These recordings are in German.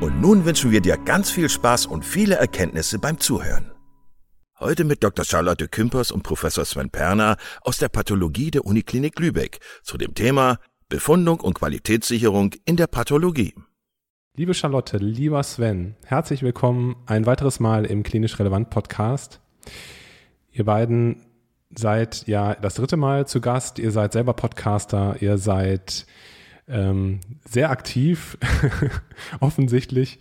und nun wünschen wir dir ganz viel Spaß und viele Erkenntnisse beim Zuhören. Heute mit Dr. Charlotte Kümpers und Professor Sven Perner aus der Pathologie der Uniklinik Lübeck zu dem Thema Befundung und Qualitätssicherung in der Pathologie. Liebe Charlotte, lieber Sven, herzlich willkommen ein weiteres Mal im Klinisch Relevant Podcast. Ihr beiden seid ja das dritte Mal zu Gast, ihr seid selber Podcaster, ihr seid ähm, sehr aktiv, offensichtlich.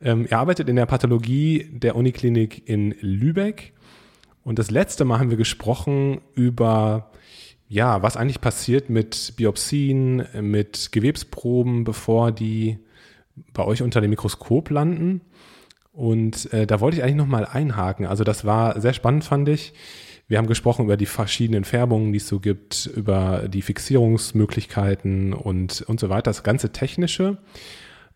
Ähm, er arbeitet in der Pathologie der Uniklinik in Lübeck. Und das letzte Mal haben wir gesprochen über, ja, was eigentlich passiert mit Biopsien, mit Gewebsproben, bevor die bei euch unter dem Mikroskop landen. Und äh, da wollte ich eigentlich nochmal einhaken. Also das war sehr spannend, fand ich. Wir haben gesprochen über die verschiedenen Färbungen, die es so gibt, über die Fixierungsmöglichkeiten und, und so weiter, das ganze Technische.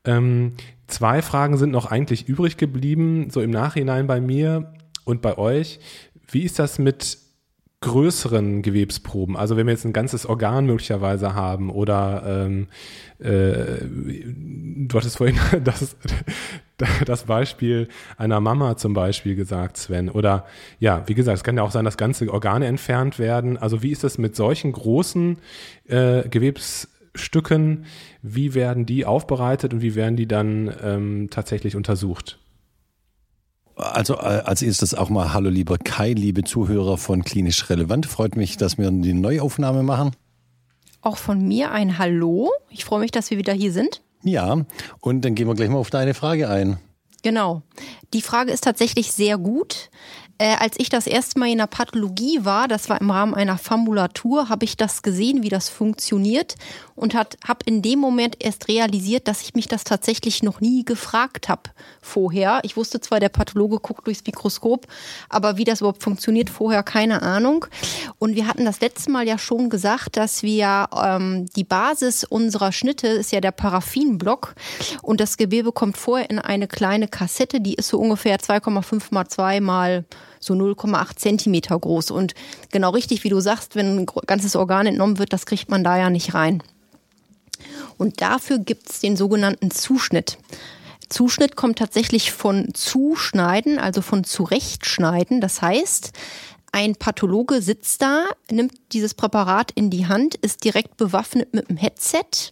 Ähm, zwei Fragen sind noch eigentlich übrig geblieben, so im Nachhinein bei mir und bei euch. Wie ist das mit größeren Gewebsproben, also wenn wir jetzt ein ganzes Organ möglicherweise haben oder ähm, äh, du hattest vorhin das, das Beispiel einer Mama zum Beispiel gesagt, Sven, oder ja, wie gesagt, es kann ja auch sein, dass ganze Organe entfernt werden. Also wie ist das mit solchen großen äh, Gewebsstücken? Wie werden die aufbereitet und wie werden die dann ähm, tatsächlich untersucht? Also äh, als erstes auch mal Hallo lieber Kai, liebe Zuhörer von Klinisch Relevant. Freut mich, dass wir die Neuaufnahme machen. Auch von mir ein Hallo. Ich freue mich, dass wir wieder hier sind. Ja, und dann gehen wir gleich mal auf deine Frage ein. Genau. Die Frage ist tatsächlich sehr gut. Äh, als ich das erste Mal in der Pathologie war, das war im Rahmen einer Formulatur, habe ich das gesehen, wie das funktioniert und habe in dem Moment erst realisiert, dass ich mich das tatsächlich noch nie gefragt habe vorher. Ich wusste zwar, der Pathologe guckt durchs Mikroskop, aber wie das überhaupt funktioniert, vorher keine Ahnung. Und wir hatten das letzte Mal ja schon gesagt, dass wir ähm, die Basis unserer Schnitte ist ja der Paraffinblock und das Gewebe kommt vorher in eine kleine Kassette, die ist so ungefähr 2,5 mal 2 mal so 0,8 Zentimeter groß. Und genau richtig, wie du sagst, wenn ein ganzes Organ entnommen wird, das kriegt man da ja nicht rein. Und dafür gibt es den sogenannten Zuschnitt. Zuschnitt kommt tatsächlich von Zuschneiden, also von Zurechtschneiden. Das heißt, ein Pathologe sitzt da, nimmt dieses Präparat in die Hand, ist direkt bewaffnet mit einem Headset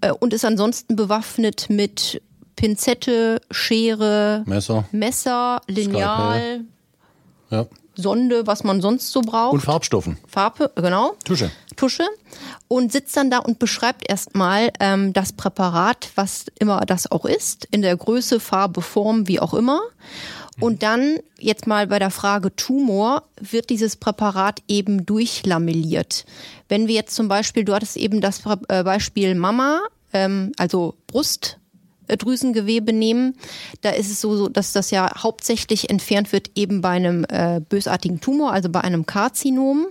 äh, und ist ansonsten bewaffnet mit Pinzette, Schere, Messer, Messer Lineal, ja. Sonde, was man sonst so braucht. Und Farbstoffen. Farbe, genau. Tusche. Tusche. Und sitzt dann da und beschreibt erstmal ähm, das Präparat, was immer das auch ist, in der Größe, Farbe, Form, wie auch immer. Und dann, jetzt mal bei der Frage Tumor, wird dieses Präparat eben durchlamelliert. Wenn wir jetzt zum Beispiel, du hattest eben das äh, Beispiel Mama, ähm, also Brust, Drüsengewebe nehmen, da ist es so, dass das ja hauptsächlich entfernt wird eben bei einem äh, bösartigen Tumor, also bei einem Karzinom.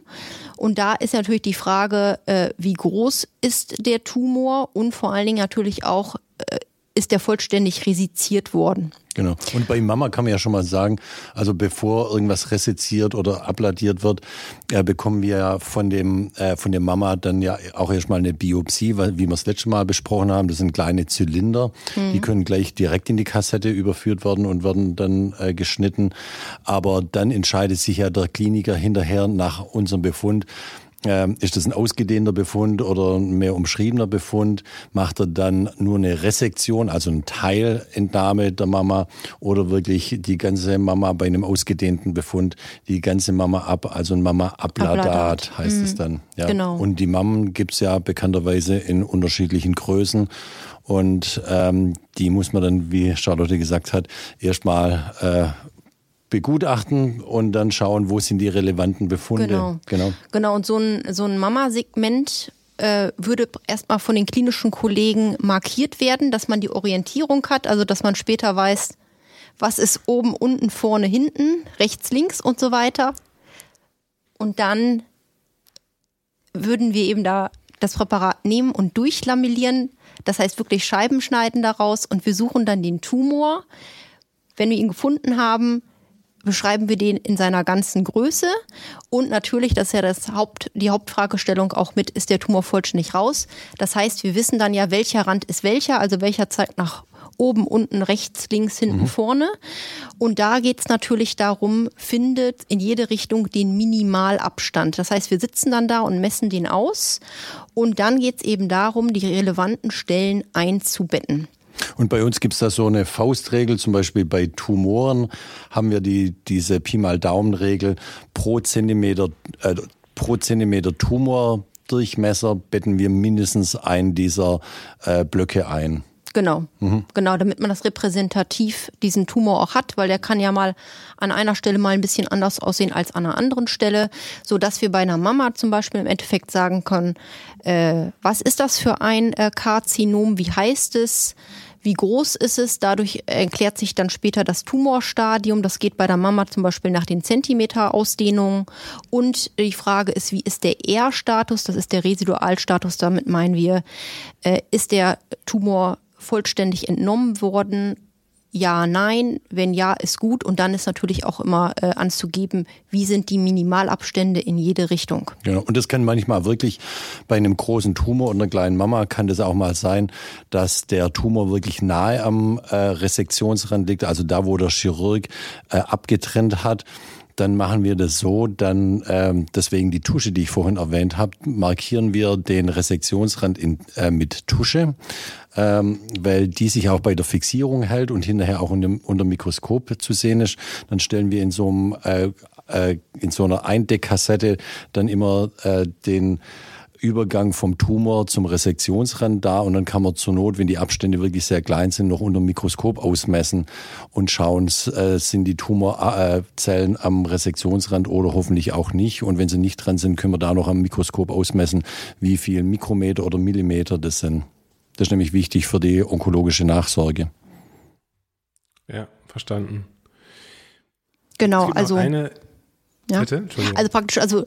Und da ist natürlich die Frage, äh, wie groß ist der Tumor und vor allen Dingen natürlich auch, äh, ist der vollständig resiziert worden. Genau. Und bei Mama kann man ja schon mal sagen, also bevor irgendwas resiziert oder abladiert wird, äh, bekommen wir ja von dem äh, von der Mama dann ja auch erstmal eine Biopsie, weil wie wir es letzte Mal besprochen haben, das sind kleine Zylinder, mhm. die können gleich direkt in die Kassette überführt werden und werden dann äh, geschnitten. Aber dann entscheidet sich ja der Kliniker hinterher nach unserem Befund, ist das ein ausgedehnter Befund oder ein mehr umschriebener Befund? Macht er dann nur eine Resektion, also eine Teilentnahme der Mama oder wirklich die ganze Mama bei einem ausgedehnten Befund, die ganze Mama ab, also ein Mama-Abladat heißt mhm. es dann. Ja. Genau. Und die Mammen gibt's ja bekannterweise in unterschiedlichen Größen. Und ähm, die muss man dann, wie Charlotte gesagt hat, erstmal äh, begutachten und dann schauen, wo sind die relevanten Befunde. Genau. Genau, genau. und so ein, so ein Mama-Segment äh, würde erstmal von den klinischen Kollegen markiert werden, dass man die Orientierung hat, also dass man später weiß, was ist oben, unten, vorne, hinten, rechts, links und so weiter. Und dann würden wir eben da das Präparat nehmen und durchlamillieren. Das heißt wirklich Scheiben schneiden daraus und wir suchen dann den Tumor. Wenn wir ihn gefunden haben, beschreiben wir den in seiner ganzen Größe und natürlich, das ist ja das Haupt, die Hauptfragestellung auch mit, ist der Tumor vollständig raus. Das heißt, wir wissen dann ja, welcher Rand ist welcher, also welcher zeigt nach oben, unten, rechts, links, hinten, mhm. vorne. Und da geht es natürlich darum, findet in jede Richtung den Minimalabstand. Das heißt, wir sitzen dann da und messen den aus. Und dann geht es eben darum, die relevanten Stellen einzubetten. Und bei uns gibt's da so eine Faustregel, zum Beispiel bei Tumoren haben wir die, diese Pi mal Daumen-Regel pro Zentimeter, äh, pro Zentimeter Tumordurchmesser betten wir mindestens einen dieser äh, Blöcke ein. Genau, mhm. genau, damit man das repräsentativ diesen Tumor auch hat, weil der kann ja mal an einer Stelle mal ein bisschen anders aussehen als an einer anderen Stelle, so dass wir bei einer Mama zum Beispiel im Endeffekt sagen können, äh, was ist das für ein äh, Karzinom, wie heißt es, wie groß ist es? Dadurch erklärt sich dann später das Tumorstadium. Das geht bei der Mama zum Beispiel nach den Zentimeter-Ausdehnungen. Und die Frage ist, wie ist der R-Status? Das ist der Residualstatus. Damit meinen wir, äh, ist der Tumor vollständig entnommen worden ja, nein. Wenn ja, ist gut. Und dann ist natürlich auch immer äh, anzugeben, wie sind die Minimalabstände in jede Richtung. Genau. Und das kann manchmal wirklich bei einem großen Tumor und einer kleinen Mama kann das auch mal sein, dass der Tumor wirklich nahe am äh, Resektionsrand liegt, also da, wo der Chirurg äh, abgetrennt hat dann machen wir das so, dann ähm, deswegen die Tusche, die ich vorhin erwähnt habe, markieren wir den Resektionsrand in, äh, mit Tusche, ähm, weil die sich auch bei der Fixierung hält und hinterher auch unter, unter Mikroskop zu sehen ist. Dann stellen wir in so einem äh, äh, in so einer Eindeckkassette dann immer äh, den Übergang vom Tumor zum Resektionsrand da und dann kann man zur Not, wenn die Abstände wirklich sehr klein sind, noch unter dem Mikroskop ausmessen und schauen, äh, sind die Tumorzellen am Resektionsrand oder hoffentlich auch nicht. Und wenn sie nicht dran sind, können wir da noch am Mikroskop ausmessen, wie viel Mikrometer oder Millimeter das sind. Das ist nämlich wichtig für die onkologische Nachsorge. Ja, verstanden. Genau, also. Eine, ja, bitte? Also praktisch, also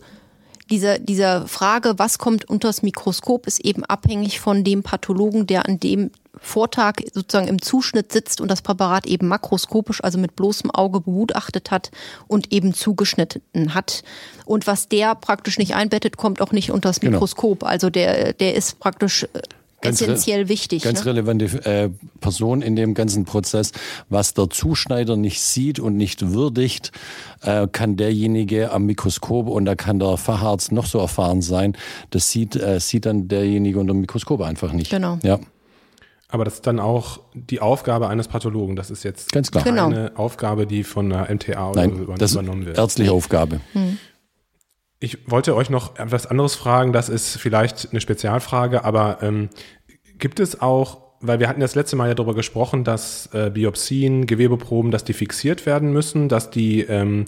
diese, diese Frage, was kommt unters Mikroskop, ist eben abhängig von dem Pathologen, der an dem Vortag sozusagen im Zuschnitt sitzt und das Präparat eben makroskopisch, also mit bloßem Auge begutachtet hat und eben zugeschnitten hat. Und was der praktisch nicht einbettet, kommt auch nicht unters genau. Mikroskop. Genau. Also der, der ist praktisch äh, ganz essentiell wichtig. Ganz ne? relevante äh, Person in dem ganzen Prozess. Was der Zuschneider nicht sieht und nicht würdigt, äh, kann derjenige am Mikroskop und da kann der Facharzt noch so erfahren sein, das sieht, äh, sieht dann derjenige unter dem Mikroskop einfach nicht. Genau. Ja. Aber das ist dann auch die Aufgabe eines Pathologen. Das ist jetzt Ganz klar. keine genau. Aufgabe, die von der MTA Nein, oder das übernommen wird. Ärztliche Aufgabe. Hm. Ich wollte euch noch etwas anderes fragen. Das ist vielleicht eine Spezialfrage, aber ähm, gibt es auch, weil wir hatten das letzte Mal ja darüber gesprochen, dass äh, Biopsien, Gewebeproben, dass die fixiert werden müssen, dass die ähm,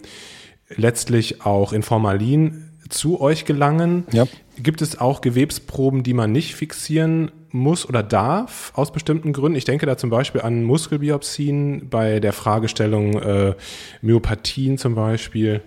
letztlich auch in Formalin zu euch gelangen. Ja. Gibt es auch Gewebsproben, die man nicht fixieren muss oder darf aus bestimmten Gründen? Ich denke da zum Beispiel an Muskelbiopsien bei der Fragestellung äh, Myopathien zum Beispiel.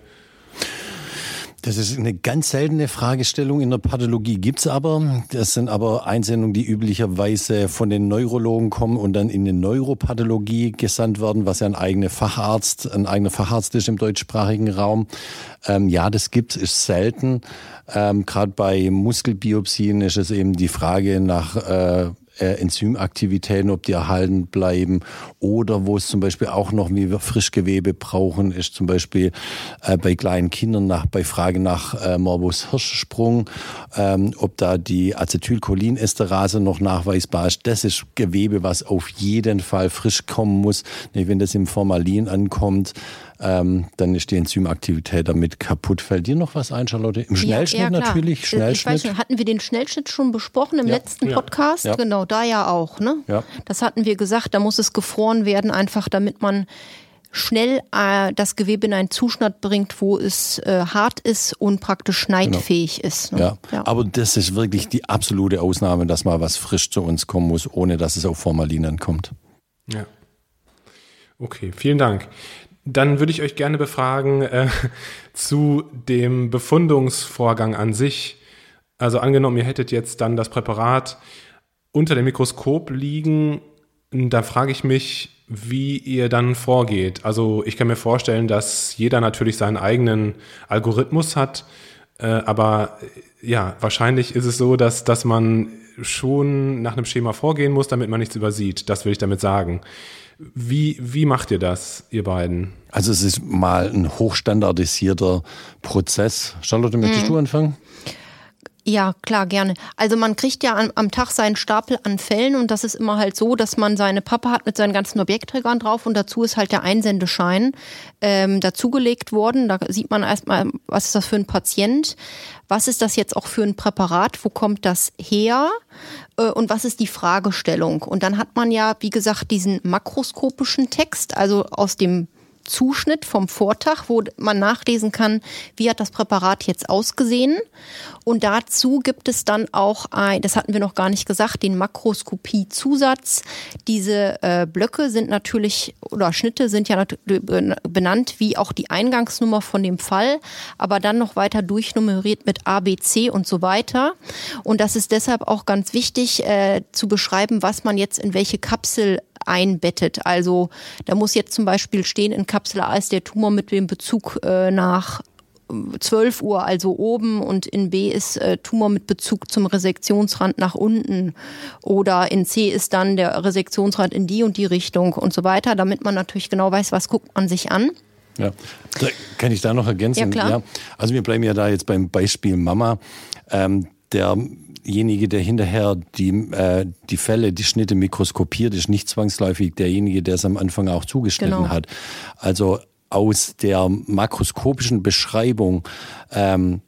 Das ist eine ganz seltene Fragestellung in der Pathologie, gibt's aber. Das sind aber Einsendungen, die üblicherweise von den Neurologen kommen und dann in die Neuropathologie gesandt werden, was ja ein eigener Facharzt, ein eigener Facharzt ist im deutschsprachigen Raum. Ähm, ja, das gibt's, ist selten. Ähm, Gerade bei Muskelbiopsien ist es eben die Frage nach äh, äh, Enzymaktivitäten, ob die erhalten bleiben oder wo es zum Beispiel auch noch, wie wir Frischgewebe brauchen, ist zum Beispiel äh, bei kleinen Kindern nach, bei Frage nach äh, Morbus Hirschsprung, ähm, ob da die Acetylcholinesterase noch nachweisbar ist. Das ist Gewebe, was auf jeden Fall frisch kommen muss. Wenn das im Formalin ankommt, ähm, dann ist die Enzymaktivität damit kaputt. Fällt dir noch was ein, Charlotte? Im Schnellschnitt ja, ja, natürlich. Schnellschnitt. Ich weiß nicht, hatten wir den Schnellschnitt schon besprochen im ja. letzten Podcast? Genau, da ja auch. Ne? Ja. Das hatten wir gesagt, da muss es gefroren werden, einfach damit man schnell äh, das Gewebe in einen Zustand bringt, wo es äh, hart ist und praktisch schneidfähig genau. ist. Ne? Ja. ja. aber das ist wirklich die absolute Ausnahme, dass mal was frisch zu uns kommen muss, ohne dass es auf Formalinen kommt. Ja. Okay, vielen Dank. Dann würde ich euch gerne befragen äh, zu dem Befundungsvorgang an sich. Also angenommen, ihr hättet jetzt dann das Präparat unter dem Mikroskop liegen, da frage ich mich, wie ihr dann vorgeht. Also ich kann mir vorstellen, dass jeder natürlich seinen eigenen Algorithmus hat, äh, aber ja, wahrscheinlich ist es so, dass, dass man schon nach einem Schema vorgehen muss, damit man nichts übersieht. Das will ich damit sagen. Wie, wie macht ihr das, ihr beiden? Also es ist mal ein hochstandardisierter Prozess. Charlotte, möchtest mhm. du anfangen? Ja, klar, gerne. Also man kriegt ja am, am, Tag seinen Stapel an Fällen und das ist immer halt so, dass man seine Pappe hat mit seinen ganzen Objektträgern drauf und dazu ist halt der Einsendeschein ähm, dazugelegt worden. Da sieht man erstmal, was ist das für ein Patient, was ist das jetzt auch für ein Präparat, wo kommt das her äh, und was ist die Fragestellung. Und dann hat man ja, wie gesagt, diesen makroskopischen Text, also aus dem Zuschnitt vom Vortag, wo man nachlesen kann, wie hat das Präparat jetzt ausgesehen. Und dazu gibt es dann auch ein, das hatten wir noch gar nicht gesagt, den Makroskopie-Zusatz. Diese äh, Blöcke sind natürlich, oder Schnitte sind ja benannt wie auch die Eingangsnummer von dem Fall, aber dann noch weiter durchnummeriert mit A, B, C und so weiter. Und das ist deshalb auch ganz wichtig äh, zu beschreiben, was man jetzt in welche Kapsel einbettet. Also da muss jetzt zum Beispiel stehen in Kapsel A ist der Tumor mit dem Bezug äh, nach 12 Uhr, also oben, und in B ist äh, Tumor mit Bezug zum Resektionsrand nach unten. Oder in C ist dann der Resektionsrand in die und die Richtung und so weiter, damit man natürlich genau weiß, was guckt man sich an. Ja, kann ich da noch ergänzen? Ja, klar. Ja, also wir bleiben ja da jetzt beim Beispiel Mama. Ähm, derjenige, der hinterher die, äh, die Fälle, die Schnitte mikroskopiert, ist nicht zwangsläufig derjenige, der es am Anfang auch zugeschnitten genau. hat. Also aus der makroskopischen Beschreibung ähm,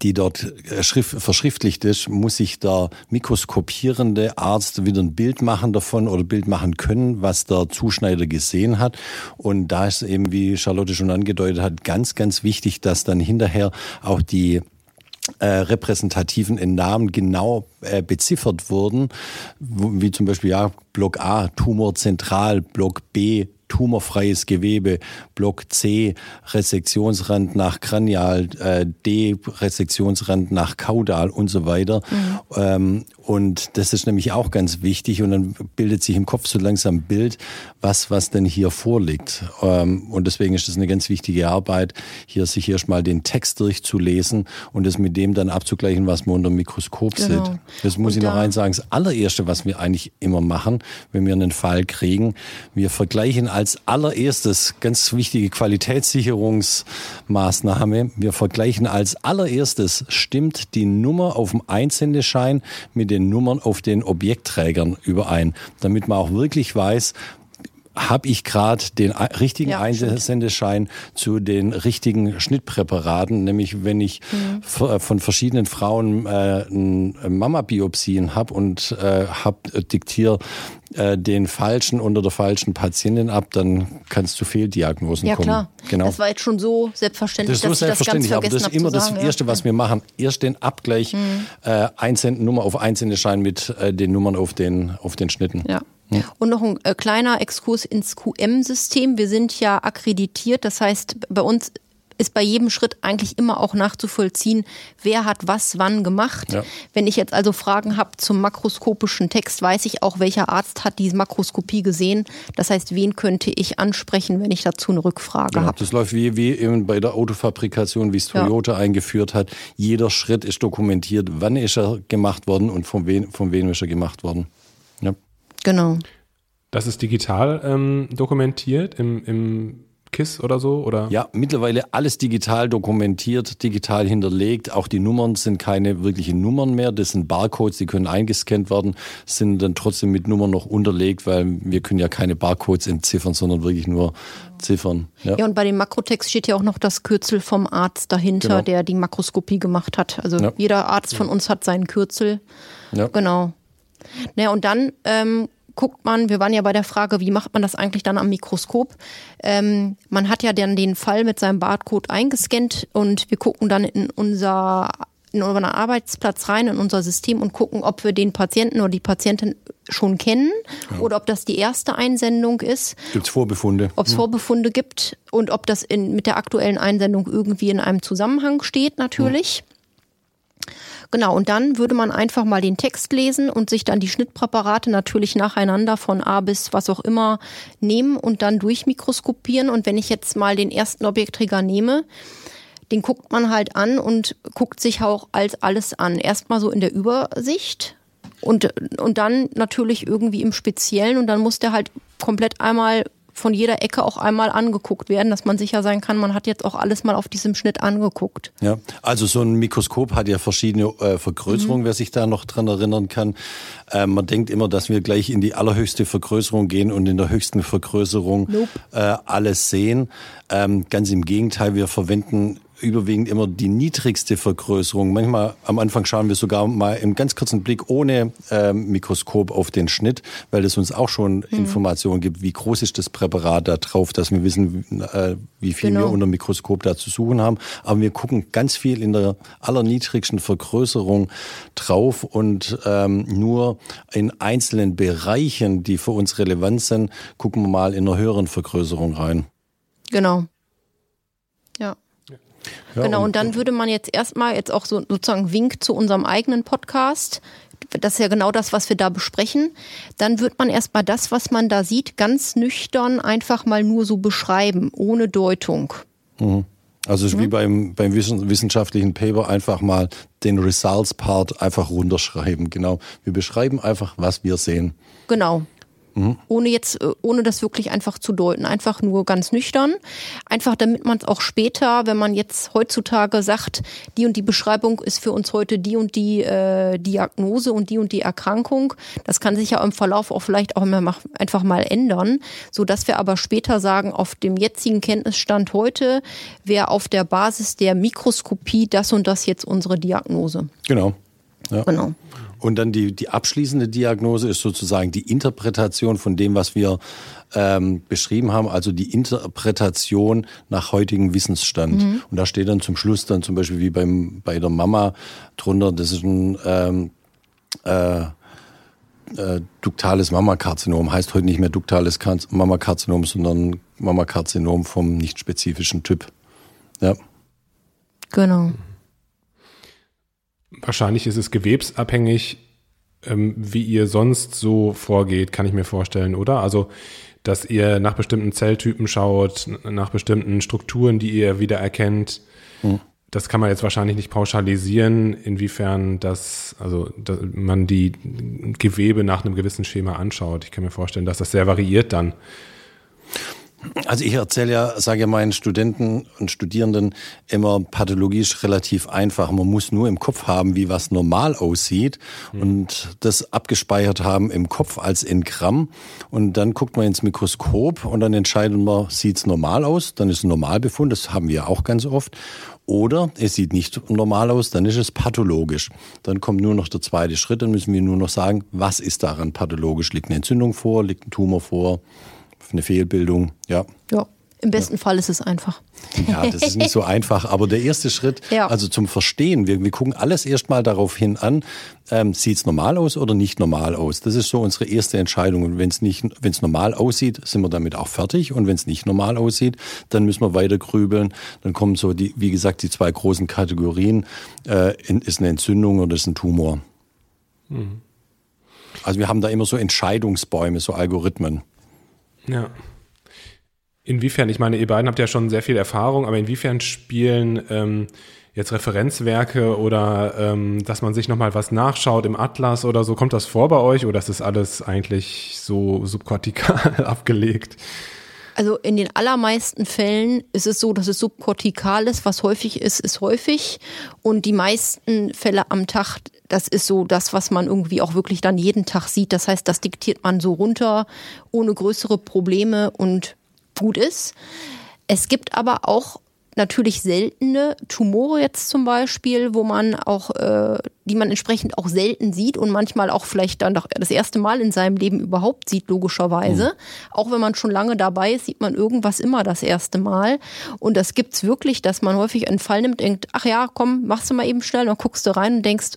die dort äh, verschriftlicht ist, muss sich der mikroskopierende Arzt wieder ein Bild machen davon oder Bild machen können, was der Zuschneider gesehen hat. Und da ist eben, wie Charlotte schon angedeutet hat, ganz, ganz wichtig, dass dann hinterher auch die äh, repräsentativen Namen genau äh, beziffert wurden, wie zum Beispiel ja Block A Tumor zentral, Block B tumorfreies Gewebe, Block C Resektionsrand nach Kranial, äh, D Resektionsrand nach Kaudal und so weiter. Mhm. Ähm, und das ist nämlich auch ganz wichtig und dann bildet sich im Kopf so langsam ein Bild, was, was denn hier vorliegt. Ähm, und deswegen ist das eine ganz wichtige Arbeit, hier sich erstmal den Text durchzulesen und das mit dem dann abzugleichen, was man unter dem Mikroskop genau. sieht. Das muss und ich noch eins sagen. Das allererste, was wir eigentlich immer machen, wenn wir einen Fall kriegen, wir vergleichen als allererstes, ganz wichtige Qualitätssicherungsmaßnahme, wir vergleichen als allererstes, stimmt die Nummer auf dem Einsendeschein mit den Nummern auf den Objektträgern überein, damit man auch wirklich weiß, habe ich gerade den richtigen ja, Einsendeschein zu den richtigen Schnittpräparaten, nämlich wenn ich mhm. von verschiedenen Frauen äh, Mama-Biopsien habe und äh, hab, äh, diktiere äh, den falschen unter der falschen Patientin ab, dann kannst du Fehldiagnosen ja, kommen. Ja klar, genau. das war jetzt schon so selbstverständlich, das ist so selbstverständlich, das aber das ist immer das sagen, Erste, ja. was wir machen. Erst den Abgleich mhm. äh, Einsend auf Einsendeschein mit äh, den Nummern auf den, auf den Schnitten. Ja. Und noch ein äh, kleiner Exkurs ins QM-System. Wir sind ja akkreditiert, das heißt, bei uns ist bei jedem Schritt eigentlich immer auch nachzuvollziehen, wer hat was wann gemacht. Ja. Wenn ich jetzt also Fragen habe zum makroskopischen Text, weiß ich auch, welcher Arzt hat diese Makroskopie gesehen. Das heißt, wen könnte ich ansprechen, wenn ich dazu eine Rückfrage genau, habe. Das läuft wie, wie eben bei der Autofabrikation, wie es Toyota ja. eingeführt hat. Jeder Schritt ist dokumentiert, wann ist er gemacht worden und von wem, von wem ist er gemacht worden. Ja. Genau. Das ist digital ähm, dokumentiert im, im KISS oder so? Oder? Ja, mittlerweile alles digital dokumentiert, digital hinterlegt. Auch die Nummern sind keine wirklichen Nummern mehr. Das sind Barcodes, die können eingescannt werden, sind dann trotzdem mit Nummern noch unterlegt, weil wir können ja keine Barcodes entziffern, sondern wirklich nur Ziffern. Ja, ja und bei dem Makrotext steht ja auch noch das Kürzel vom Arzt dahinter, genau. der die Makroskopie gemacht hat. Also ja. jeder Arzt von uns hat seinen Kürzel. Ja. Genau. Naja, und dann ähm, guckt man, wir waren ja bei der Frage, wie macht man das eigentlich dann am Mikroskop? Ähm, man hat ja dann den Fall mit seinem Barcode eingescannt und wir gucken dann in unser in unseren Arbeitsplatz rein, in unser System und gucken, ob wir den Patienten oder die Patientin schon kennen ja. oder ob das die erste Einsendung ist. Gibt es Vorbefunde? Ob es hm. Vorbefunde gibt und ob das in, mit der aktuellen Einsendung irgendwie in einem Zusammenhang steht, natürlich. Genau, und dann würde man einfach mal den Text lesen und sich dann die Schnittpräparate natürlich nacheinander von A bis was auch immer nehmen und dann durchmikroskopieren. Und wenn ich jetzt mal den ersten Objektträger nehme, den guckt man halt an und guckt sich auch als alles an. Erstmal so in der Übersicht und, und dann natürlich irgendwie im Speziellen und dann muss der halt komplett einmal von jeder Ecke auch einmal angeguckt werden, dass man sicher sein kann, man hat jetzt auch alles mal auf diesem Schnitt angeguckt. Ja, also so ein Mikroskop hat ja verschiedene äh, Vergrößerungen, mhm. wer sich da noch dran erinnern kann. Äh, man denkt immer, dass wir gleich in die allerhöchste Vergrößerung gehen und in der höchsten Vergrößerung nope. äh, alles sehen. Ähm, ganz im Gegenteil, wir verwenden überwiegend immer die niedrigste Vergrößerung. Manchmal am Anfang schauen wir sogar mal im ganz kurzen Blick ohne äh, Mikroskop auf den Schnitt, weil es uns auch schon mhm. Informationen gibt, wie groß ist das Präparat da drauf, dass wir wissen, äh, wie viel genau. wir unter Mikroskop da zu suchen haben. Aber wir gucken ganz viel in der allerniedrigsten Vergrößerung drauf und ähm, nur in einzelnen Bereichen, die für uns relevant sind, gucken wir mal in einer höheren Vergrößerung rein. Genau. Ja. Ja, genau, und, und dann würde man jetzt erstmal jetzt auch so sozusagen Wink zu unserem eigenen Podcast. Das ist ja genau das, was wir da besprechen. Dann wird man erstmal das, was man da sieht, ganz nüchtern einfach mal nur so beschreiben, ohne Deutung. Mhm. Also mhm. wie beim, beim wissenschaftlichen Paper einfach mal den Results-Part einfach runterschreiben. Genau. Wir beschreiben einfach, was wir sehen. Genau. Mhm. Ohne jetzt, äh, ohne das wirklich einfach zu deuten. Einfach nur ganz nüchtern. Einfach damit man es auch später, wenn man jetzt heutzutage sagt, die und die Beschreibung ist für uns heute die und die äh, Diagnose und die und die Erkrankung. Das kann sich ja im Verlauf auch vielleicht auch immer einfach mal ändern, so dass wir aber später sagen, auf dem jetzigen Kenntnisstand heute wäre auf der Basis der Mikroskopie das und das jetzt unsere Diagnose. Genau. Ja. Genau. Und dann die, die abschließende Diagnose ist sozusagen die Interpretation von dem, was wir ähm, beschrieben haben, also die Interpretation nach heutigem Wissensstand. Mhm. Und da steht dann zum Schluss dann zum Beispiel wie beim, bei der Mama drunter, das ist ein ähm, äh, äh, duktales Mammakarzinom, heißt heute nicht mehr duktales Mammakarzinom, sondern Mammakarzinom vom nicht spezifischen Typ. Ja. Genau. Wahrscheinlich ist es gewebsabhängig, ähm, wie ihr sonst so vorgeht, kann ich mir vorstellen, oder? Also, dass ihr nach bestimmten Zelltypen schaut, nach bestimmten Strukturen, die ihr wieder erkennt. Hm. Das kann man jetzt wahrscheinlich nicht pauschalisieren, inwiefern das, also dass man die Gewebe nach einem gewissen Schema anschaut. Ich kann mir vorstellen, dass das sehr variiert dann. Also ich erzähle ja, sage ja meinen Studenten und Studierenden immer, Pathologie ist relativ einfach. Man muss nur im Kopf haben, wie was normal aussieht mhm. und das abgespeichert haben im Kopf als in Gramm. Und dann guckt man ins Mikroskop und dann entscheidet man, sieht's normal aus, dann ist ein Normalbefund, das haben wir auch ganz oft. Oder es sieht nicht normal aus, dann ist es pathologisch. Dann kommt nur noch der zweite Schritt, dann müssen wir nur noch sagen, was ist daran pathologisch? Liegt eine Entzündung vor, liegt ein Tumor vor? Eine Fehlbildung, ja. Ja. Im besten ja. Fall ist es einfach. Ja, das ist nicht so einfach. Aber der erste Schritt, ja. also zum Verstehen, wir, wir gucken alles erstmal darauf hin an, ähm, sieht es normal aus oder nicht normal aus? Das ist so unsere erste Entscheidung. Und wenn es nicht, wenn es normal aussieht, sind wir damit auch fertig. Und wenn es nicht normal aussieht, dann müssen wir weiter grübeln. Dann kommen so die, wie gesagt, die zwei großen Kategorien. Äh, ist eine Entzündung oder ist ein Tumor? Mhm. Also wir haben da immer so Entscheidungsbäume, so Algorithmen. Ja. Inwiefern, ich meine, ihr beiden habt ja schon sehr viel Erfahrung, aber inwiefern spielen ähm, jetzt Referenzwerke oder ähm, dass man sich nochmal was nachschaut im Atlas oder so, kommt das vor bei euch oder ist das alles eigentlich so subkortikal abgelegt? Also in den allermeisten Fällen ist es so, dass es subkortikal ist. Was häufig ist, ist häufig. Und die meisten Fälle am Tag, das ist so das, was man irgendwie auch wirklich dann jeden Tag sieht. Das heißt, das diktiert man so runter ohne größere Probleme und gut ist. Es gibt aber auch natürlich seltene Tumore jetzt zum Beispiel, wo man auch, äh, die man entsprechend auch selten sieht und manchmal auch vielleicht dann doch das erste Mal in seinem Leben überhaupt sieht, logischerweise. Mhm. Auch wenn man schon lange dabei ist, sieht man irgendwas immer das erste Mal. Und das gibt's wirklich, dass man häufig einen Fall nimmt, denkt, ach ja, komm, machst du mal eben schnell, dann guckst du rein und denkst,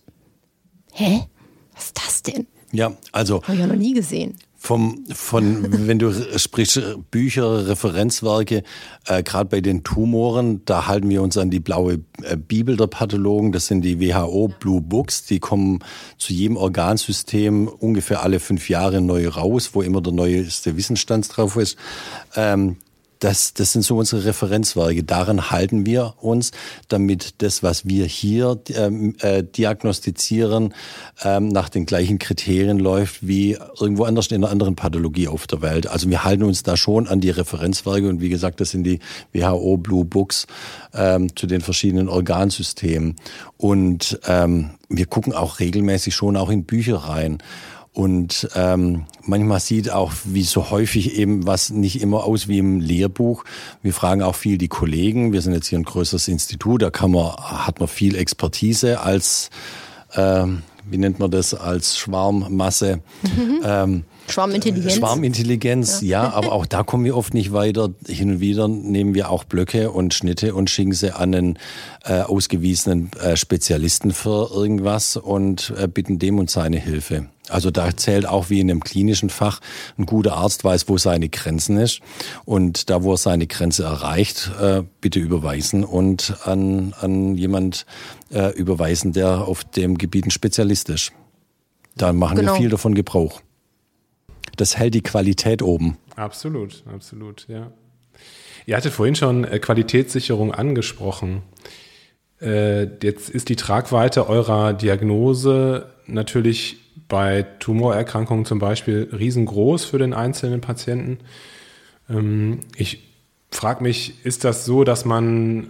hä? Was ist das denn? Ja, also. Habe ich ja noch nie gesehen. Vom, von, wenn du sprichst, Bücher, Referenzwerke, äh, gerade bei den Tumoren, da halten wir uns an die blaue äh, Bibel der Pathologen. Das sind die WHO Blue Books. Die kommen zu jedem Organsystem ungefähr alle fünf Jahre neu raus, wo immer der neueste Wissensstand drauf ist. Ähm, das, das sind so unsere Referenzwerke. Daran halten wir uns, damit das, was wir hier ähm, äh, diagnostizieren, ähm, nach den gleichen Kriterien läuft wie irgendwo anders in einer anderen Pathologie auf der Welt. Also wir halten uns da schon an die Referenzwerke und wie gesagt, das sind die WHO Blue Books ähm, zu den verschiedenen Organsystemen. Und ähm, wir gucken auch regelmäßig schon auch in Bücher rein. Und ähm, manchmal sieht auch, wie so häufig eben was nicht immer aus wie im Lehrbuch. Wir fragen auch viel die Kollegen. Wir sind jetzt hier ein größeres Institut, da kann man, hat man viel Expertise als, ähm, wie nennt man das, als Schwarmmasse. Mhm. Ähm, Schwarmintelligenz. Schwarmintelligenz, ja. ja. aber auch da kommen wir oft nicht weiter. Hin und wieder nehmen wir auch Blöcke und Schnitte und schicken sie an einen äh, ausgewiesenen äh, Spezialisten für irgendwas und äh, bitten dem und seine Hilfe. Also da zählt auch wie in einem klinischen Fach, ein guter Arzt weiß, wo seine Grenzen ist. Und da, wo er seine Grenze erreicht, äh, bitte überweisen und an, an jemand äh, überweisen, der auf dem Gebiet ein Spezialist ist. Da machen genau. wir viel davon Gebrauch das hält die Qualität oben. Absolut, absolut, ja. Ihr hattet vorhin schon äh, Qualitätssicherung angesprochen. Äh, jetzt ist die Tragweite eurer Diagnose natürlich bei Tumorerkrankungen zum Beispiel riesengroß für den einzelnen Patienten. Ähm, ich frage mich, ist das so, dass man,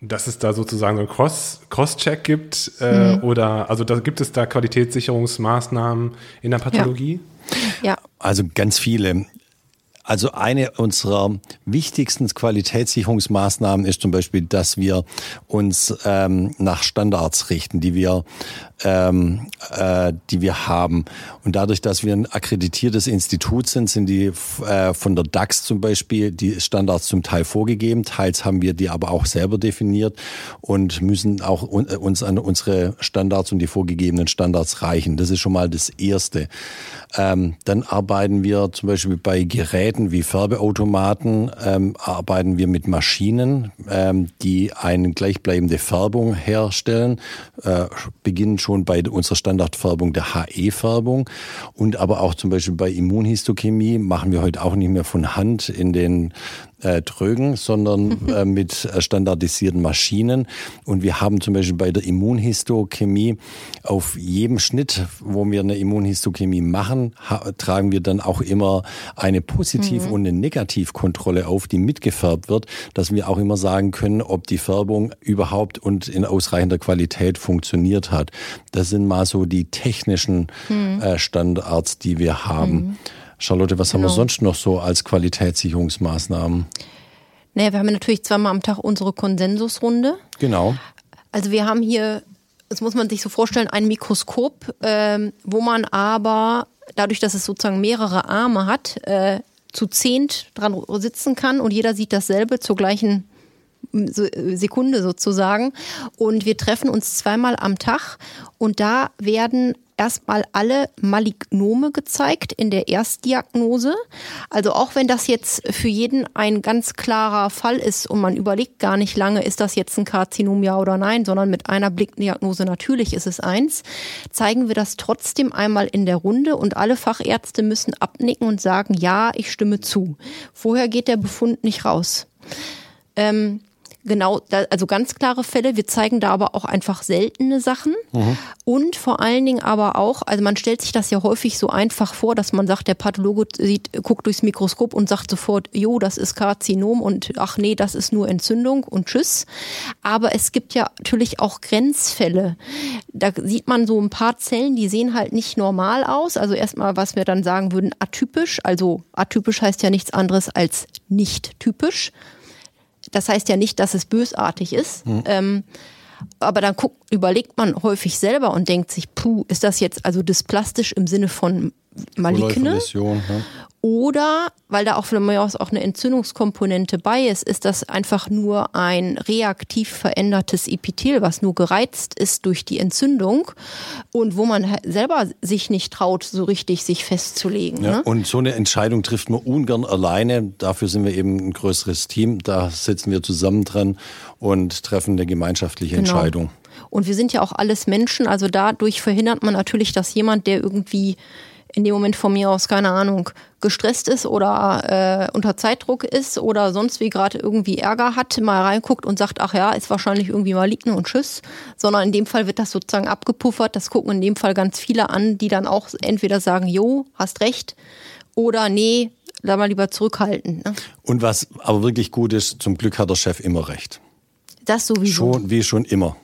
dass es da sozusagen so einen Cross, Cross-Check gibt? Äh, mhm. Oder also da gibt es da Qualitätssicherungsmaßnahmen in der Pathologie? Ja. Ja. Also ganz viele. Also eine unserer wichtigsten Qualitätssicherungsmaßnahmen ist zum Beispiel, dass wir uns ähm, nach Standards richten, die wir ähm, äh, die wir haben. Und dadurch, dass wir ein akkreditiertes Institut sind, sind die äh, von der DAX zum Beispiel die Standards zum Teil vorgegeben. Teils haben wir die aber auch selber definiert und müssen auch äh, uns an unsere Standards und die vorgegebenen Standards reichen. Das ist schon mal das Erste. Ähm, dann arbeiten wir zum Beispiel bei Geräten wie Färbeautomaten, ähm, arbeiten wir mit Maschinen, ähm, die eine gleichbleibende Färbung herstellen, äh, beginnen schon bei unserer Standardfärbung der HE-Färbung und aber auch zum Beispiel bei Immunhistochemie machen wir heute auch nicht mehr von Hand in den äh, Trögen, sondern äh, mit äh, standardisierten Maschinen. Und wir haben zum Beispiel bei der Immunhistochemie auf jedem Schnitt, wo wir eine Immunhistochemie machen, tragen wir dann auch immer eine Positiv- mhm. und eine Negativkontrolle auf, die mitgefärbt wird, dass wir auch immer sagen können, ob die Färbung überhaupt und in ausreichender Qualität funktioniert hat. Das sind mal so die technischen mhm. äh, Standards, die wir haben. Mhm. Charlotte, was genau. haben wir genau. sonst noch so als Qualitätssicherungsmaßnahmen? Naja, wir haben natürlich zweimal am Tag unsere Konsensusrunde. Genau. Also wir haben hier, das muss man sich so vorstellen, ein Mikroskop, ähm, wo man aber dadurch, dass es sozusagen mehrere Arme hat, äh, zu zehnt dran sitzen kann und jeder sieht dasselbe zur gleichen Sekunde sozusagen. Und wir treffen uns zweimal am Tag und da werden erstmal alle Malignome gezeigt in der Erstdiagnose. Also auch wenn das jetzt für jeden ein ganz klarer Fall ist und man überlegt gar nicht lange, ist das jetzt ein Karzinom ja oder nein, sondern mit einer Blickdiagnose natürlich ist es eins, zeigen wir das trotzdem einmal in der Runde und alle Fachärzte müssen abnicken und sagen, ja, ich stimme zu. Vorher geht der Befund nicht raus. Ähm, genau, also ganz klare Fälle. Wir zeigen da aber auch einfach seltene Sachen. Mhm. Und vor allen Dingen aber auch, also man stellt sich das ja häufig so einfach vor, dass man sagt, der Pathologe sieht, guckt durchs Mikroskop und sagt sofort, jo, das ist Karzinom und ach nee, das ist nur Entzündung und tschüss. Aber es gibt ja natürlich auch Grenzfälle. Da sieht man so ein paar Zellen, die sehen halt nicht normal aus. Also erstmal, was wir dann sagen würden, atypisch. Also atypisch heißt ja nichts anderes als nicht typisch. Das heißt ja nicht, dass es bösartig ist. Mhm. Ähm, aber dann guckt, überlegt man häufig selber und denkt sich, puh, ist das jetzt also dysplastisch im Sinne von maligne? Ja. Oder, weil da auch von mir aus auch eine Entzündungskomponente bei ist, ist das einfach nur ein reaktiv verändertes Epithel, was nur gereizt ist durch die Entzündung und wo man selber sich nicht traut, so richtig sich festzulegen. Ja, ne? Und so eine Entscheidung trifft man ungern alleine. Dafür sind wir eben ein größeres Team. Da sitzen wir zusammen dran und treffen eine gemeinschaftliche genau. Entscheidung. Und wir sind ja auch alles Menschen, also dadurch verhindert man natürlich, dass jemand, der irgendwie in dem Moment von mir aus, keine Ahnung, gestresst ist oder äh, unter Zeitdruck ist oder sonst wie gerade irgendwie Ärger hat, mal reinguckt und sagt, ach ja, ist wahrscheinlich irgendwie maligne und tschüss, sondern in dem Fall wird das sozusagen abgepuffert. Das gucken in dem Fall ganz viele an, die dann auch entweder sagen, jo, hast recht oder nee, da mal lieber zurückhalten. Ne? Und was aber wirklich gut ist, zum Glück hat der Chef immer recht. Das sowieso. Schon, wie schon immer.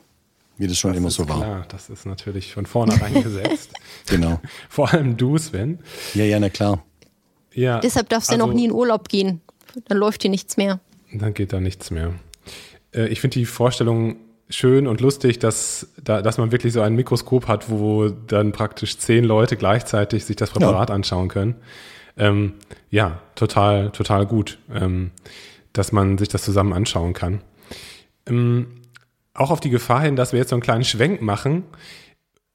Wie das schon das immer so war. Klar, das ist natürlich von vornherein gesetzt. genau. Vor allem du, Sven. Ja, ja, na klar. Ja, Deshalb darfst also, du noch nie in Urlaub gehen. Dann läuft hier nichts mehr. Dann geht da nichts mehr. Äh, ich finde die Vorstellung schön und lustig, dass, da, dass man wirklich so ein Mikroskop hat, wo dann praktisch zehn Leute gleichzeitig sich das Präparat ja. anschauen können. Ähm, ja, total, total gut, ähm, dass man sich das zusammen anschauen kann. Ähm, auch auf die Gefahr hin, dass wir jetzt so einen kleinen Schwenk machen,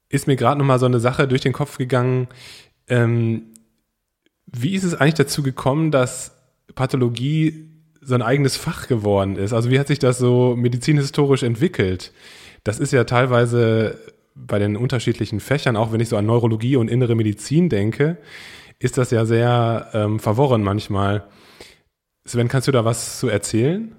ist mir gerade nochmal so eine Sache durch den Kopf gegangen. Ähm, wie ist es eigentlich dazu gekommen, dass Pathologie so ein eigenes Fach geworden ist? Also wie hat sich das so medizinhistorisch entwickelt? Das ist ja teilweise bei den unterschiedlichen Fächern, auch wenn ich so an Neurologie und innere Medizin denke, ist das ja sehr ähm, verworren manchmal. Sven, kannst du da was zu erzählen?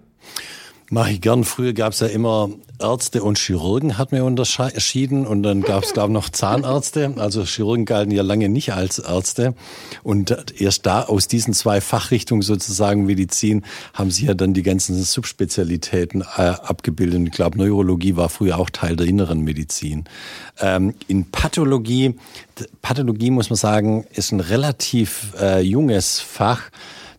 Mache ich gern. Früher gab es ja immer Ärzte und Chirurgen, hat man unterschieden. Und dann gab es, glaube ich, noch Zahnärzte. Also Chirurgen galten ja lange nicht als Ärzte. Und erst da aus diesen zwei Fachrichtungen sozusagen Medizin haben sich ja dann die ganzen Subspezialitäten äh, abgebildet. Und ich glaube, Neurologie war früher auch Teil der inneren Medizin. Ähm, in Pathologie, Pathologie muss man sagen, ist ein relativ äh, junges Fach.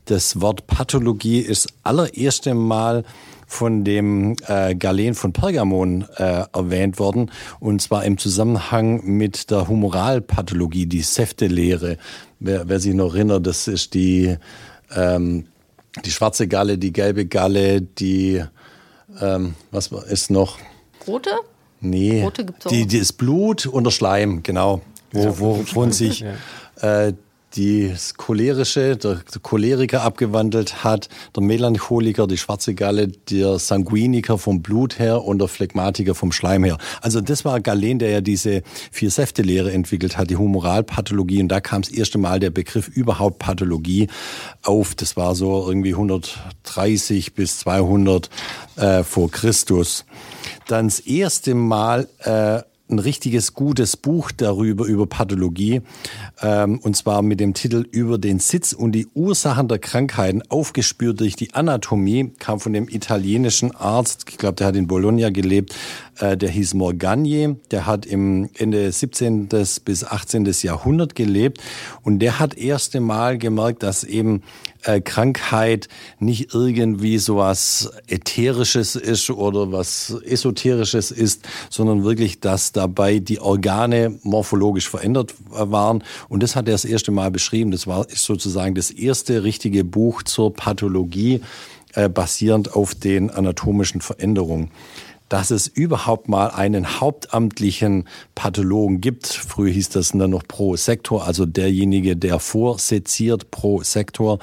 Das Wort Pathologie ist allererste Mal von dem äh, Galen von Pergamon äh, erwähnt worden, und zwar im Zusammenhang mit der Humoralpathologie, die Säftelehre. Wer, wer sich noch erinnert, das ist die, ähm, die schwarze Galle, die gelbe Galle, die, ähm, was ist noch? Rote? Nee, Rote gibt's auch. Die, die ist Blut und der Schleim, genau. Wo, wo, wovon sich äh, die cholerische, der Choleriker abgewandelt hat, der Melancholiker, die schwarze Galle, der Sanguiniker vom Blut her und der Phlegmatiker vom Schleim her. Also das war Galen, der ja diese vier Säfte-Lehre entwickelt hat, die Humoralpathologie und da kam das erste Mal der Begriff überhaupt Pathologie auf. Das war so irgendwie 130 bis 200 äh, vor Christus. Dann das erste Mal äh, ein richtiges gutes Buch darüber, über Pathologie, ähm, und zwar mit dem Titel Über den Sitz und die Ursachen der Krankheiten, aufgespürt durch die Anatomie, kam von dem italienischen Arzt, ich glaube, der hat in Bologna gelebt, äh, der hieß Morgagni, der hat im Ende 17. bis 18. Jahrhundert gelebt und der hat erste Mal gemerkt, dass eben äh, Krankheit nicht irgendwie sowas Ätherisches ist oder was Esoterisches ist, sondern wirklich, dass dabei die Organe morphologisch verändert waren. Und das hat er das erste Mal beschrieben. Das war ist sozusagen das erste richtige Buch zur Pathologie, äh, basierend auf den anatomischen Veränderungen dass es überhaupt mal einen hauptamtlichen Pathologen gibt. Früher hieß das dann noch pro Sektor, also derjenige, der vorseziert pro Sektor.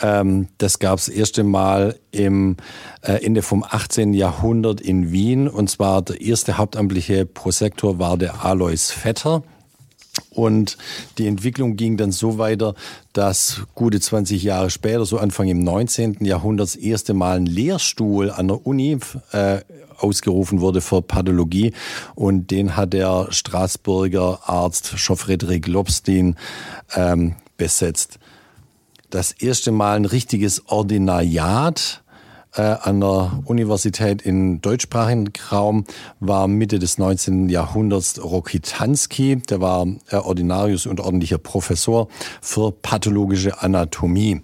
Ähm, das gab es erste Mal im äh, Ende vom 18. Jahrhundert in Wien. Und zwar der erste hauptamtliche Prosektor war der Alois Vetter. Und die Entwicklung ging dann so weiter, dass gute 20 Jahre später, so Anfang im 19. Jahrhundert, das erste Mal ein Lehrstuhl an der Uni äh, ausgerufen wurde für Pathologie. Und den hat der Straßburger Arzt Jean-Frédéric Lobstein ähm, besetzt. Das erste Mal ein richtiges Ordinariat äh, an der Universität in deutschsprachigen Raum war Mitte des 19. Jahrhunderts Rokitansky. Der war äh, Ordinarius und ordentlicher Professor für pathologische Anatomie.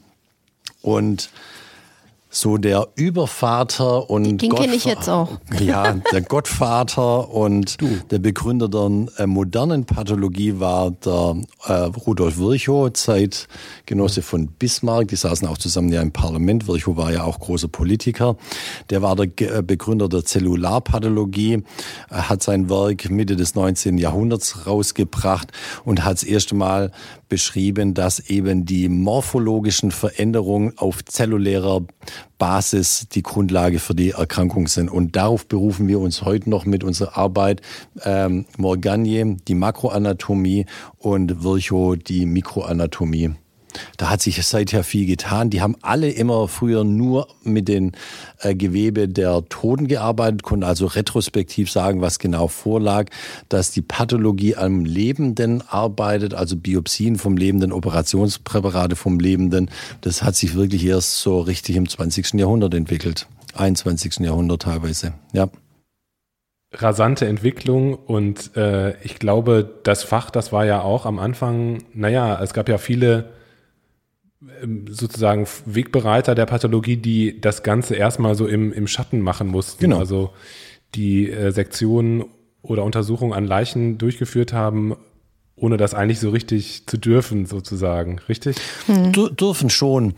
Und so der Übervater und den kenne ich jetzt auch. Ja, der Gottvater und du. der Begründer der äh, modernen Pathologie war der äh, Rudolf Virchow, Zeitgenosse von Bismarck. Die saßen auch zusammen ja im Parlament. Virchow war ja auch großer Politiker. Der war der äh, Begründer der Zellularpathologie, er hat sein Werk Mitte des 19. Jahrhunderts rausgebracht und hat das erste Mal beschrieben, dass eben die morphologischen Veränderungen auf zellulärer Basis die Grundlage für die Erkrankung sind. Und darauf berufen wir uns heute noch mit unserer Arbeit ähm, Morganie, die Makroanatomie und Virchow, die Mikroanatomie. Da hat sich seither viel getan. Die haben alle immer früher nur mit den äh, Gewebe der Toten gearbeitet, konnten also retrospektiv sagen, was genau vorlag, dass die Pathologie am Lebenden arbeitet, also Biopsien vom Lebenden, Operationspräparate vom Lebenden. Das hat sich wirklich erst so richtig im 20. Jahrhundert entwickelt. 21. Jahrhundert teilweise, ja rasante Entwicklung und äh, ich glaube, das Fach, das war ja auch am Anfang, naja, es gab ja viele sozusagen Wegbereiter der Pathologie, die das Ganze erstmal so im, im Schatten machen mussten. Genau. Also die äh, Sektionen oder Untersuchungen an Leichen durchgeführt haben, ohne das eigentlich so richtig zu dürfen, sozusagen. Richtig? Hm. dürfen schon.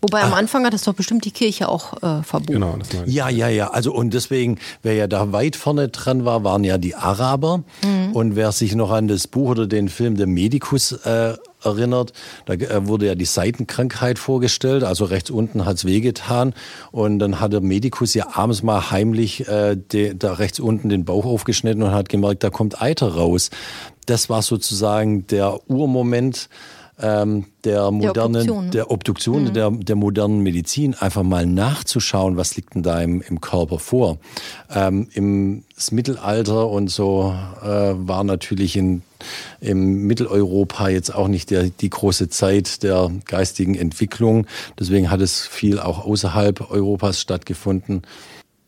Wobei am Anfang hat es doch bestimmt die Kirche auch äh, verboten. Genau, das meine ich. Ja, ja, ja. Also und deswegen, wer ja da weit vorne dran war, waren ja die Araber. Mhm. Und wer sich noch an das Buch oder den Film Der Medikus äh, erinnert. Da äh, wurde ja die Seitenkrankheit vorgestellt, also rechts unten hat's wehgetan und dann hat der Medikus ja abends mal heimlich äh, de, da rechts unten den Bauch aufgeschnitten und hat gemerkt, da kommt Eiter raus. Das war sozusagen der Urmoment, ähm, der modernen, der Obduktion, der, Obduktion mhm. der, der modernen Medizin, einfach mal nachzuschauen, was liegt denn da im, im Körper vor. Ähm, Im Mittelalter und so äh, war natürlich in, im Mitteleuropa jetzt auch nicht der, die große Zeit der geistigen Entwicklung. Deswegen hat es viel auch außerhalb Europas stattgefunden.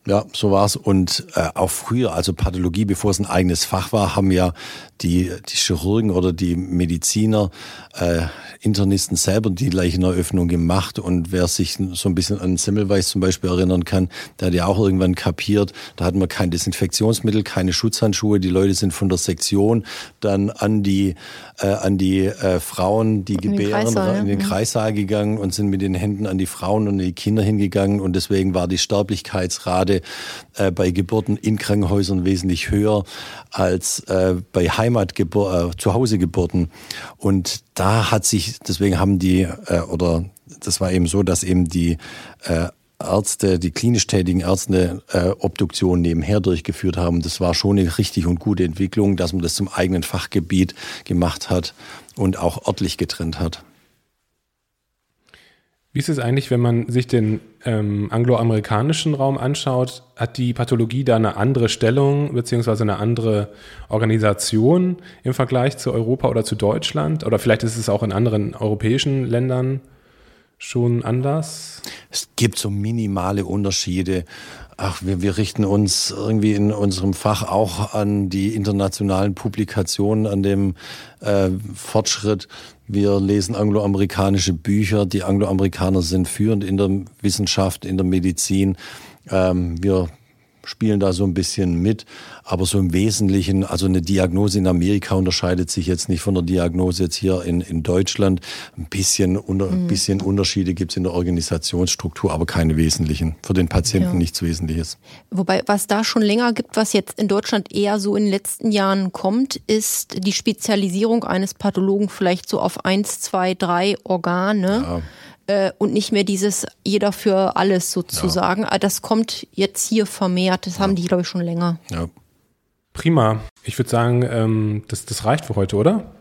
Ja, so war's. Und äh, auch früher, also Pathologie, bevor es ein eigenes Fach war, haben ja die, die Chirurgen oder die Mediziner, äh, Internisten selber die Leicheneröffnung gemacht. Und wer sich so ein bisschen an Semmelweis zum Beispiel erinnern kann, der hat ja auch irgendwann kapiert, da hatten wir kein Desinfektionsmittel, keine Schutzhandschuhe. Die Leute sind von der Sektion dann an die, äh, an die äh, Frauen, die in gebären, Kreissaal, in den Kreissaal gegangen und sind mit den Händen an die Frauen und die Kinder hingegangen. Und deswegen war die Sterblichkeitsrate äh, bei Geburten in Krankenhäusern wesentlich höher als äh, bei Heimatgebur äh, Zuhausegeburten. Und da hat sich, deswegen haben die, äh, oder das war eben so, dass eben die äh, Ärzte, die klinisch tätigen Ärzte äh, Obduktion nebenher durchgeführt haben. Das war schon eine richtig und gute Entwicklung, dass man das zum eigenen Fachgebiet gemacht hat und auch örtlich getrennt hat. Wie ist es eigentlich, wenn man sich den ähm, angloamerikanischen Raum anschaut? Hat die Pathologie da eine andere Stellung beziehungsweise eine andere Organisation im Vergleich zu Europa oder zu Deutschland? Oder vielleicht ist es auch in anderen europäischen Ländern schon anders? Es gibt so minimale Unterschiede. Ach, wir, wir richten uns irgendwie in unserem Fach auch an die internationalen Publikationen, an dem äh, Fortschritt. Wir lesen angloamerikanische Bücher. Die Angloamerikaner sind führend in der Wissenschaft, in der Medizin. Ähm, wir spielen da so ein bisschen mit. Aber so im Wesentlichen, also eine Diagnose in Amerika unterscheidet sich jetzt nicht von der Diagnose jetzt hier in, in Deutschland. Ein bisschen, unter, mhm. bisschen Unterschiede gibt es in der Organisationsstruktur, aber keine wesentlichen. Für den Patienten ja. nichts Wesentliches. Wobei, was da schon länger gibt, was jetzt in Deutschland eher so in den letzten Jahren kommt, ist die Spezialisierung eines Pathologen vielleicht so auf eins, zwei, drei Organe. Ja äh, und nicht mehr dieses jeder für alles sozusagen. Ja. Das kommt jetzt hier vermehrt. Das ja. haben die, glaube ich, schon länger. Ja. Prima. Ich würde sagen, ähm, das, das reicht für heute, oder?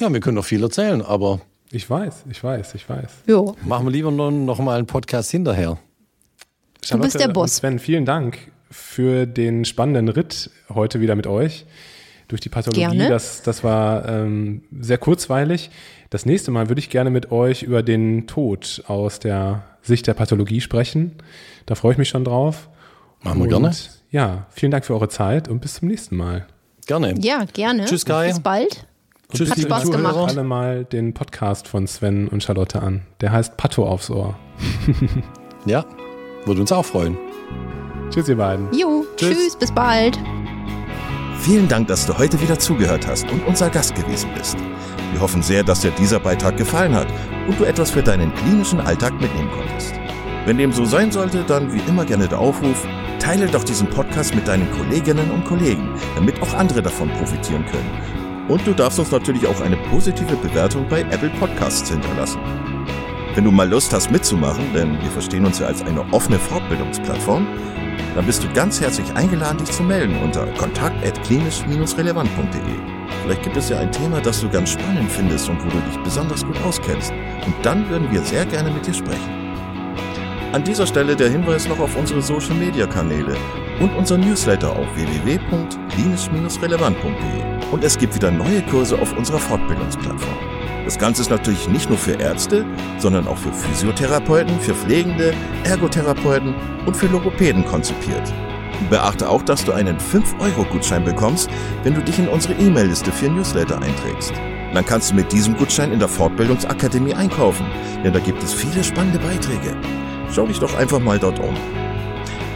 Ja, wir können noch viel erzählen, aber. Ich weiß, ich weiß, ich weiß. Jo. Machen wir lieber noch, noch mal einen Podcast hinterher. du bist der Boss. Sven, vielen Dank für den spannenden Ritt heute wieder mit euch durch die Pathologie. Gerne. Das, das war ähm, sehr kurzweilig. Das nächste Mal würde ich gerne mit euch über den Tod aus der Sicht der Pathologie sprechen. Da freue ich mich schon drauf. Machen wir und, gerne. Ja, vielen Dank für eure Zeit und bis zum nächsten Mal. Gerne. Ja, gerne. Tschüss, Kai. Bis bald. Und Tschüss, Hat Spaß Zuhörer. gemacht. alle mal den Podcast von Sven und Charlotte an. Der heißt Patto aufs Ohr. ja, würde uns auch freuen. Tschüss, ihr beiden. Jo, tschüss, tschüss bis bald. Vielen Dank, dass du heute wieder zugehört hast und unser Gast gewesen bist. Wir hoffen sehr, dass dir dieser Beitrag gefallen hat und du etwas für deinen klinischen Alltag mitnehmen konntest. Wenn dem so sein sollte, dann wie immer gerne der Aufruf, teile doch diesen Podcast mit deinen Kolleginnen und Kollegen, damit auch andere davon profitieren können. Und du darfst uns natürlich auch eine positive Bewertung bei Apple Podcasts hinterlassen. Wenn du mal Lust hast mitzumachen, denn wir verstehen uns ja als eine offene Fortbildungsplattform, dann bist du ganz herzlich eingeladen, dich zu melden unter kontakt.klinisch-relevant.de. Vielleicht gibt es ja ein Thema, das du ganz spannend findest und wo du dich besonders gut auskennst. Und dann würden wir sehr gerne mit dir sprechen. An dieser Stelle der Hinweis noch auf unsere Social Media Kanäle und unser Newsletter auf www.klinisch-relevant.de. Und es gibt wieder neue Kurse auf unserer Fortbildungsplattform. Das Ganze ist natürlich nicht nur für Ärzte, sondern auch für Physiotherapeuten, für Pflegende, Ergotherapeuten und für Logopäden konzipiert. Beachte auch, dass du einen 5-Euro-Gutschein bekommst, wenn du dich in unsere E-Mail-Liste für Newsletter einträgst. Dann kannst du mit diesem Gutschein in der Fortbildungsakademie einkaufen, denn da gibt es viele spannende Beiträge. Schau dich doch einfach mal dort um.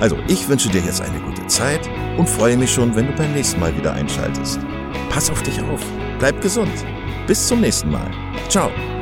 Also, ich wünsche dir jetzt eine gute Zeit und freue mich schon, wenn du beim nächsten Mal wieder einschaltest. Pass auf dich auf, bleib gesund bis zum nächsten Mal. Ciao.